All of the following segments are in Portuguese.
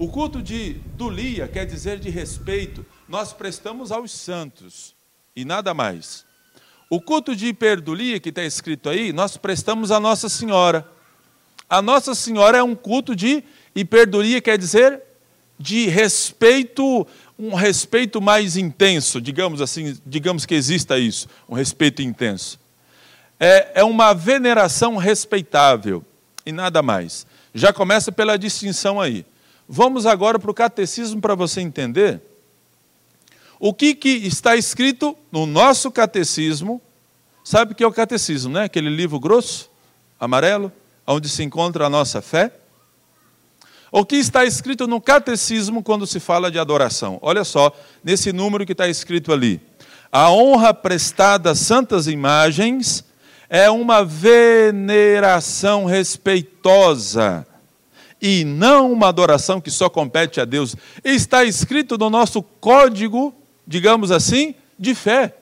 O culto de dulia quer dizer de respeito. Nós prestamos aos santos e nada mais. O culto de hiperdulia, que está escrito aí, nós prestamos a Nossa Senhora. A Nossa Senhora é um culto de hiperdulia, quer dizer de respeito, um respeito mais intenso, digamos assim, digamos que exista isso, um respeito intenso. É, é uma veneração respeitável e nada mais. Já começa pela distinção aí. Vamos agora para o catecismo para você entender o que, que está escrito no nosso catecismo. Sabe o que é o catecismo, né? Aquele livro grosso, amarelo, onde se encontra a nossa fé. O que está escrito no catecismo quando se fala de adoração? Olha só, nesse número que está escrito ali. A honra prestada a santas imagens é uma veneração respeitosa e não uma adoração que só compete a Deus. Está escrito no nosso código, digamos assim, de fé.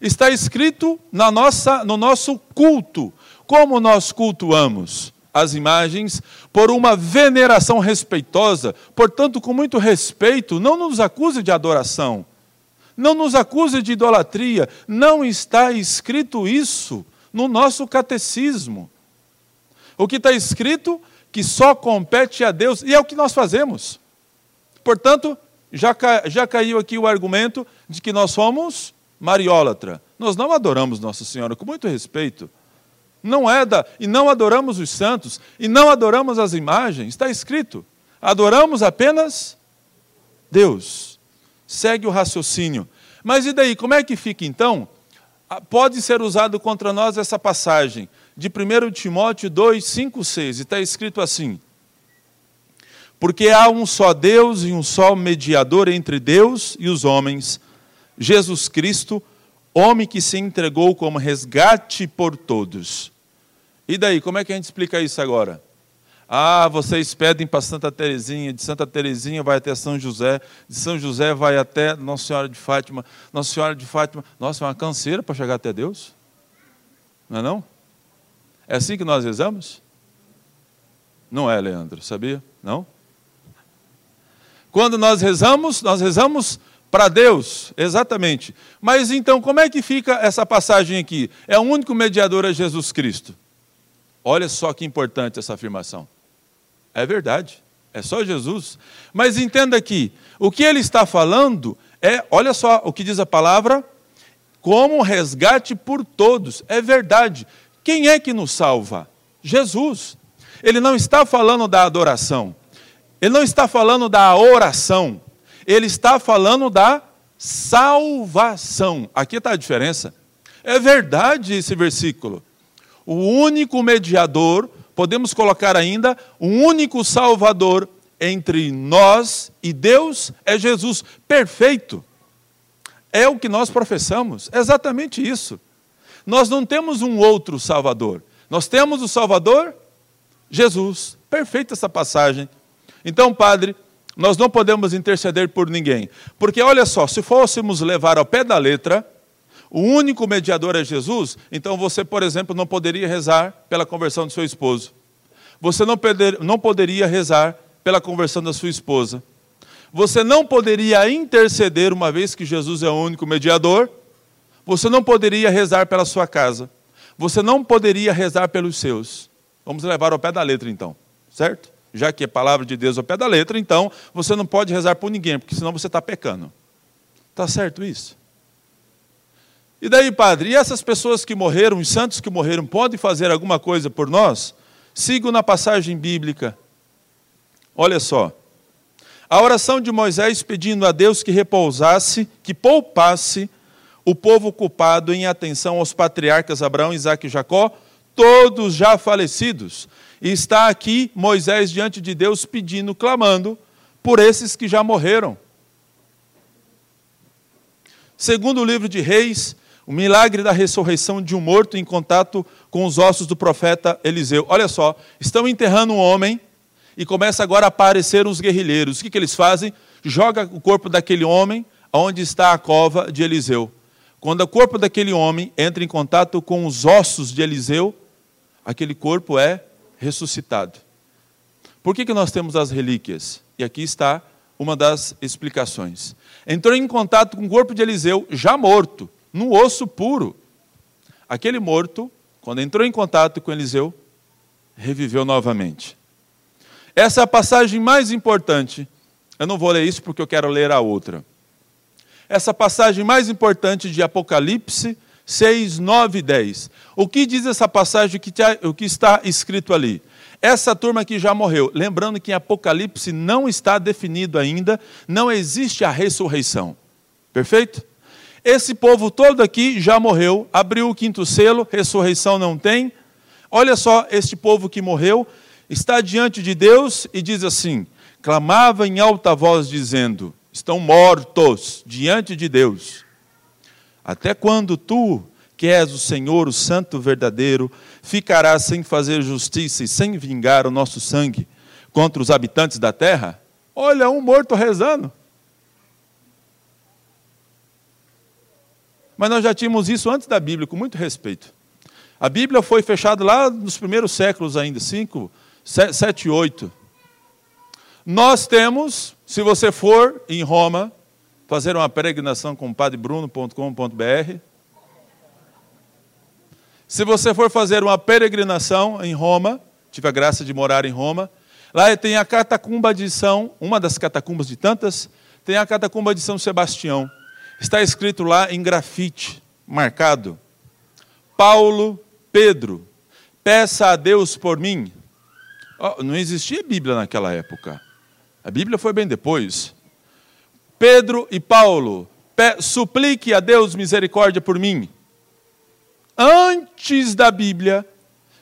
Está escrito na nossa, no nosso culto. Como nós cultuamos as imagens? Por uma veneração respeitosa, portanto, com muito respeito, não nos acuse de adoração, não nos acuse de idolatria. Não está escrito isso no nosso catecismo. O que está escrito que só compete a Deus, e é o que nós fazemos. Portanto, já, já caiu aqui o argumento de que nós somos mariólatra. Nós não adoramos Nossa Senhora, com muito respeito. Não é da, e não adoramos os santos, e não adoramos as imagens, está escrito. Adoramos apenas Deus. Segue o raciocínio. Mas e daí, como é que fica então? Ah, pode ser usado contra nós essa passagem de 1 Timóteo 2, 5, 6, e está escrito assim: Porque há um só Deus e um só mediador entre Deus e os homens, Jesus Cristo, homem que se entregou como resgate por todos. E daí, como é que a gente explica isso agora? Ah, vocês pedem para Santa Terezinha, de Santa Terezinha vai até São José, de São José vai até Nossa Senhora de Fátima, Nossa Senhora de Fátima, nossa, é uma canseira para chegar até Deus. Não é não? É assim que nós rezamos? Não é, Leandro, sabia? Não? Quando nós rezamos, nós rezamos para Deus, exatamente. Mas então, como é que fica essa passagem aqui? É o único mediador a Jesus Cristo. Olha só que importante essa afirmação. É verdade, é só Jesus. Mas entenda aqui, o que ele está falando é, olha só o que diz a palavra, como resgate por todos. É verdade. Quem é que nos salva? Jesus. Ele não está falando da adoração. Ele não está falando da oração. Ele está falando da salvação. Aqui está a diferença. É verdade esse versículo. O único mediador, podemos colocar ainda, o único salvador entre nós e Deus é Jesus, perfeito. É o que nós professamos, é exatamente isso. Nós não temos um outro Salvador. Nós temos o Salvador, Jesus. Perfeita essa passagem. Então, Padre, nós não podemos interceder por ninguém. Porque, olha só, se fôssemos levar ao pé da letra, o único mediador é Jesus, então você, por exemplo, não poderia rezar pela conversão do seu esposo. Você não, não poderia rezar pela conversão da sua esposa. Você não poderia interceder, uma vez que Jesus é o único mediador, você não poderia rezar pela sua casa. Você não poderia rezar pelos seus. Vamos levar ao pé da letra, então. Certo? Já que é palavra de Deus ao pé da letra, então você não pode rezar por ninguém, porque senão você está pecando. Está certo isso? E daí, padre, e essas pessoas que morreram, os santos que morreram, podem fazer alguma coisa por nós? Sigo na passagem bíblica. Olha só. A oração de Moisés pedindo a Deus que repousasse, que poupasse o povo culpado em atenção aos patriarcas Abraão, Isaac e Jacó, todos já falecidos. E está aqui Moisés diante de Deus pedindo, clamando por esses que já morreram. Segundo o livro de Reis, o milagre da ressurreição de um morto em contato com os ossos do profeta Eliseu. Olha só, estão enterrando um homem e começa agora a aparecer uns guerrilheiros. O que, que eles fazem? Joga o corpo daquele homem onde está a cova de Eliseu. Quando o corpo daquele homem entra em contato com os ossos de Eliseu, aquele corpo é ressuscitado. Por que, que nós temos as relíquias? E aqui está uma das explicações. Entrou em contato com o corpo de Eliseu, já morto, no osso puro. Aquele morto, quando entrou em contato com Eliseu, reviveu novamente. Essa é a passagem mais importante. Eu não vou ler isso porque eu quero ler a outra. Essa passagem mais importante de Apocalipse 6, 9 e 10. O que diz essa passagem, o que está escrito ali? Essa turma que já morreu, lembrando que em Apocalipse não está definido ainda, não existe a ressurreição. Perfeito? Esse povo todo aqui já morreu, abriu o quinto selo, ressurreição não tem. Olha só, este povo que morreu está diante de Deus e diz assim: clamava em alta voz, dizendo: Estão mortos diante de Deus. Até quando tu, que és o Senhor, o Santo verdadeiro, ficarás sem fazer justiça e sem vingar o nosso sangue contra os habitantes da terra? Olha, um morto rezando. Mas nós já tínhamos isso antes da Bíblia, com muito respeito. A Bíblia foi fechada lá nos primeiros séculos ainda, 5, 7, 8. Nós temos, se você for em Roma, fazer uma peregrinação com padrebruno.com.br. Se você for fazer uma peregrinação em Roma, tive a graça de morar em Roma, lá tem a catacumba de São, uma das catacumbas de tantas, tem a catacumba de São Sebastião. Está escrito lá em grafite, marcado: Paulo, Pedro, peça a Deus por mim. Oh, não existia Bíblia naquela época. A Bíblia foi bem depois. Pedro e Paulo, suplique a Deus misericórdia por mim. Antes da Bíblia,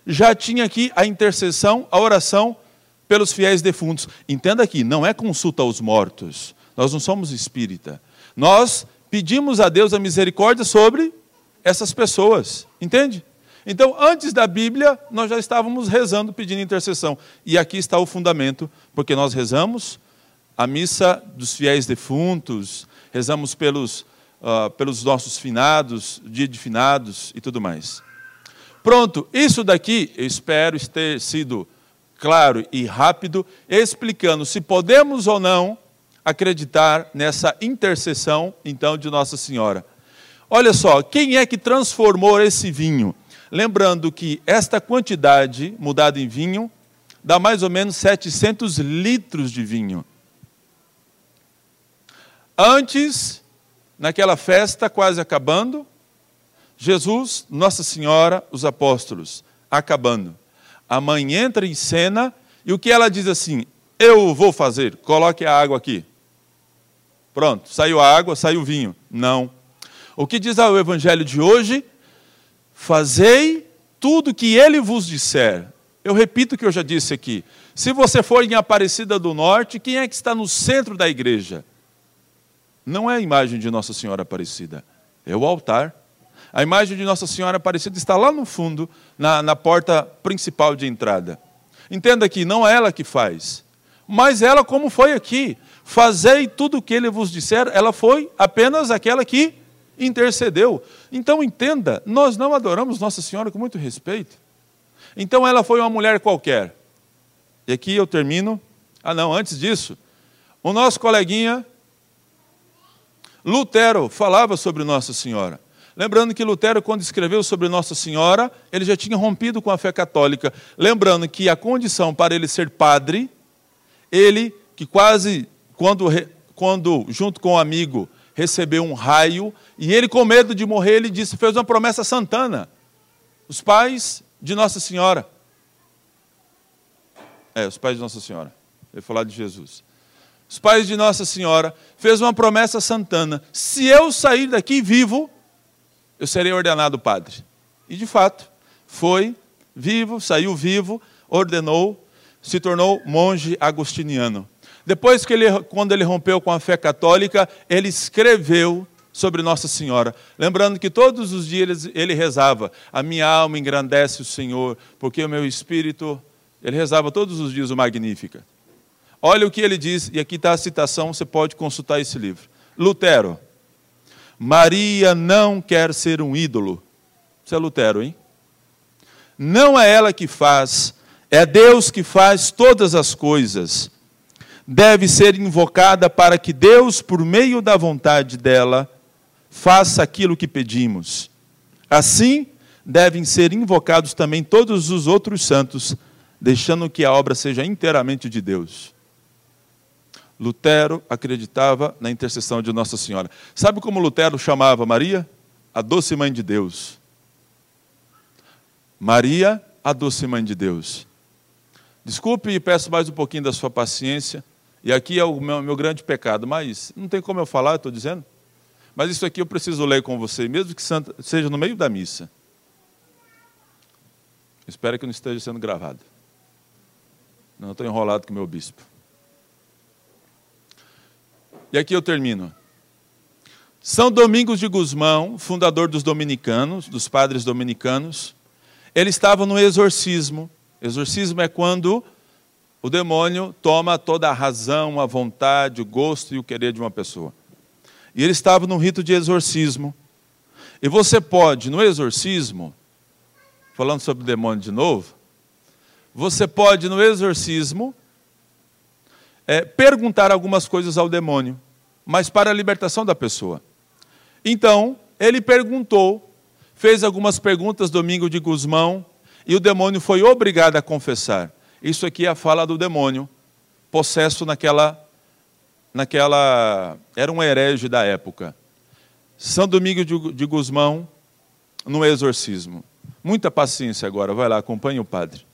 já tinha aqui a intercessão, a oração pelos fiéis defuntos. Entenda aqui, não é consulta aos mortos. Nós não somos espírita. Nós pedimos a Deus a misericórdia sobre essas pessoas. Entende? Então, antes da Bíblia, nós já estávamos rezando, pedindo intercessão. E aqui está o fundamento, porque nós rezamos a missa dos fiéis defuntos, rezamos pelos, uh, pelos nossos finados, dia de finados e tudo mais. Pronto, isso daqui eu espero ter sido claro e rápido, explicando se podemos ou não acreditar nessa intercessão, então, de Nossa Senhora. Olha só, quem é que transformou esse vinho? Lembrando que esta quantidade mudada em vinho dá mais ou menos 700 litros de vinho. Antes, naquela festa quase acabando, Jesus, Nossa Senhora, os apóstolos, acabando. A mãe entra em cena e o que ela diz assim: Eu vou fazer, coloque a água aqui. Pronto, saiu a água, saiu o vinho. Não. O que diz o evangelho de hoje? Fazei tudo que ele vos disser. Eu repito o que eu já disse aqui. Se você for em Aparecida do Norte, quem é que está no centro da igreja? não é a imagem de Nossa Senhora Aparecida, é o altar. A imagem de Nossa Senhora Aparecida está lá no fundo, na, na porta principal de entrada. Entenda que não é ela que faz, mas ela, como foi aqui, fazei tudo o que ele vos disser, ela foi apenas aquela que intercedeu. Então entenda, nós não adoramos Nossa Senhora com muito respeito. Então ela foi uma mulher qualquer. E aqui eu termino. Ah, não, antes disso, o nosso coleguinha Lutero falava sobre Nossa Senhora. Lembrando que Lutero, quando escreveu sobre Nossa Senhora, ele já tinha rompido com a fé católica. Lembrando que a condição para ele ser padre, ele, que quase, quando, quando junto com o um amigo, recebeu um raio, e ele, com medo de morrer, ele disse, fez uma promessa santana. Os pais de Nossa Senhora. É, os pais de Nossa Senhora. Ele falar de Jesus os pais de Nossa Senhora, fez uma promessa santana: se eu sair daqui vivo, eu serei ordenado padre. E de fato, foi vivo, saiu vivo, ordenou, se tornou monge agostiniano. Depois que ele, quando ele rompeu com a fé católica, ele escreveu sobre Nossa Senhora, lembrando que todos os dias ele rezava: a minha alma engrandece o Senhor, porque o meu espírito, ele rezava todos os dias o Magnífica. Olha o que ele diz, e aqui está a citação, você pode consultar esse livro. Lutero. Maria não quer ser um ídolo. Isso é Lutero, hein? Não é ela que faz, É Deus que faz todas as coisas. Deve ser invocada para que Deus, por meio da vontade dela, faça aquilo que pedimos. Assim, devem ser invocados também todos os outros santos, deixando que a obra seja inteiramente de Deus. Lutero acreditava na intercessão de Nossa Senhora. Sabe como Lutero chamava Maria? A doce mãe de Deus. Maria, a doce mãe de Deus. Desculpe e peço mais um pouquinho da sua paciência. E aqui é o meu, meu grande pecado, mas não tem como eu falar, estou dizendo. Mas isso aqui eu preciso ler com você, mesmo que seja no meio da missa. Espero que não esteja sendo gravado. Não estou enrolado com o meu bispo. E aqui eu termino. São Domingos de Guzmão, fundador dos dominicanos, dos padres dominicanos, ele estava no exorcismo. Exorcismo é quando o demônio toma toda a razão, a vontade, o gosto e o querer de uma pessoa. E ele estava no rito de exorcismo. E você pode, no exorcismo, falando sobre o demônio de novo, você pode, no exorcismo, é, perguntar algumas coisas ao demônio mas para a libertação da pessoa. Então, ele perguntou, fez algumas perguntas domingo de Guzmão, e o demônio foi obrigado a confessar. Isso aqui é a fala do demônio, possesso naquela naquela era um herege da época. São Domingo de, de Guzmão no exorcismo. Muita paciência agora, vai lá, acompanhe o padre.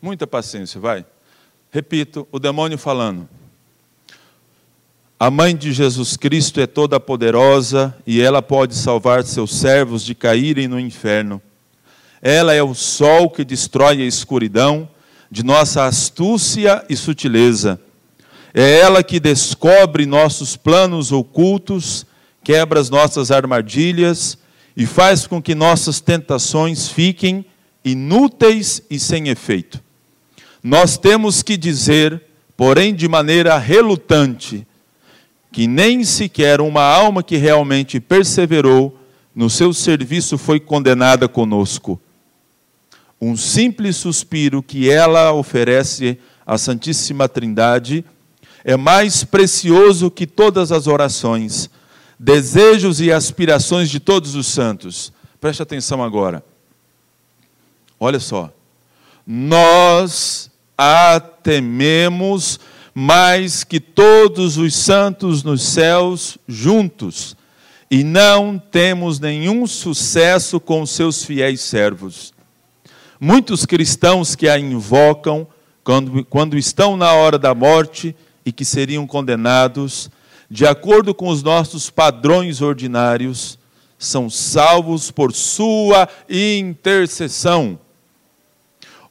Muita paciência, vai. Repito, o demônio falando. A mãe de Jesus Cristo é toda poderosa e ela pode salvar seus servos de caírem no inferno. Ela é o sol que destrói a escuridão de nossa astúcia e sutileza. É ela que descobre nossos planos ocultos, quebra as nossas armadilhas e faz com que nossas tentações fiquem inúteis e sem efeito. Nós temos que dizer, porém de maneira relutante, que nem sequer uma alma que realmente perseverou no seu serviço foi condenada conosco. Um simples suspiro que ela oferece à Santíssima Trindade é mais precioso que todas as orações, desejos e aspirações de todos os santos. Preste atenção agora. Olha só. Nós a tememos mais que todos os santos nos céus juntos, e não temos nenhum sucesso com seus fiéis servos. Muitos cristãos que a invocam quando, quando estão na hora da morte e que seriam condenados, de acordo com os nossos padrões ordinários, são salvos por sua intercessão.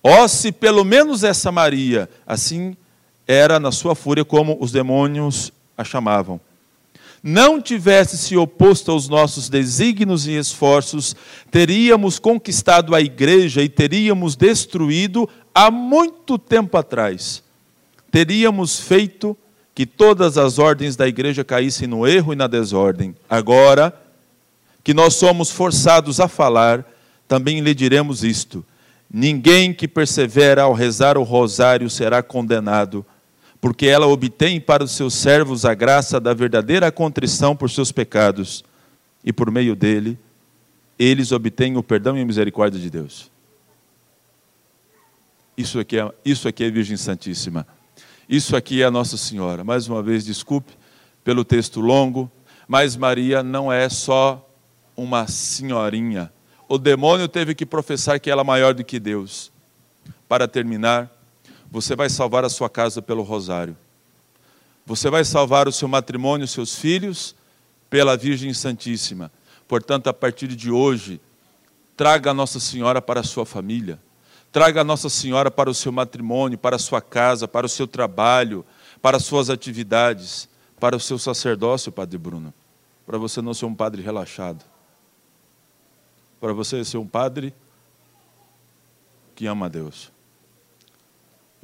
Ó, oh, se pelo menos essa Maria, assim era na sua fúria como os demônios a chamavam. Não tivesse se oposto aos nossos desígnios e esforços, teríamos conquistado a igreja e teríamos destruído há muito tempo atrás. Teríamos feito que todas as ordens da igreja caíssem no erro e na desordem. Agora que nós somos forçados a falar, também lhe diremos isto: ninguém que persevera ao rezar o rosário será condenado porque ela obtém para os seus servos a graça da verdadeira contrição por seus pecados, e por meio dele, eles obtêm o perdão e a misericórdia de Deus. Isso aqui é, isso aqui é Virgem Santíssima. Isso aqui é a Nossa Senhora. Mais uma vez, desculpe pelo texto longo, mas Maria não é só uma senhorinha. O demônio teve que professar que ela é maior do que Deus. Para terminar, você vai salvar a sua casa pelo rosário. Você vai salvar o seu matrimônio, seus filhos, pela Virgem Santíssima. Portanto, a partir de hoje, traga a Nossa Senhora para a sua família. Traga a Nossa Senhora para o seu matrimônio, para a sua casa, para o seu trabalho, para as suas atividades, para o seu sacerdócio, Padre Bruno. Para você não ser um padre relaxado. Para você ser um padre que ama a Deus.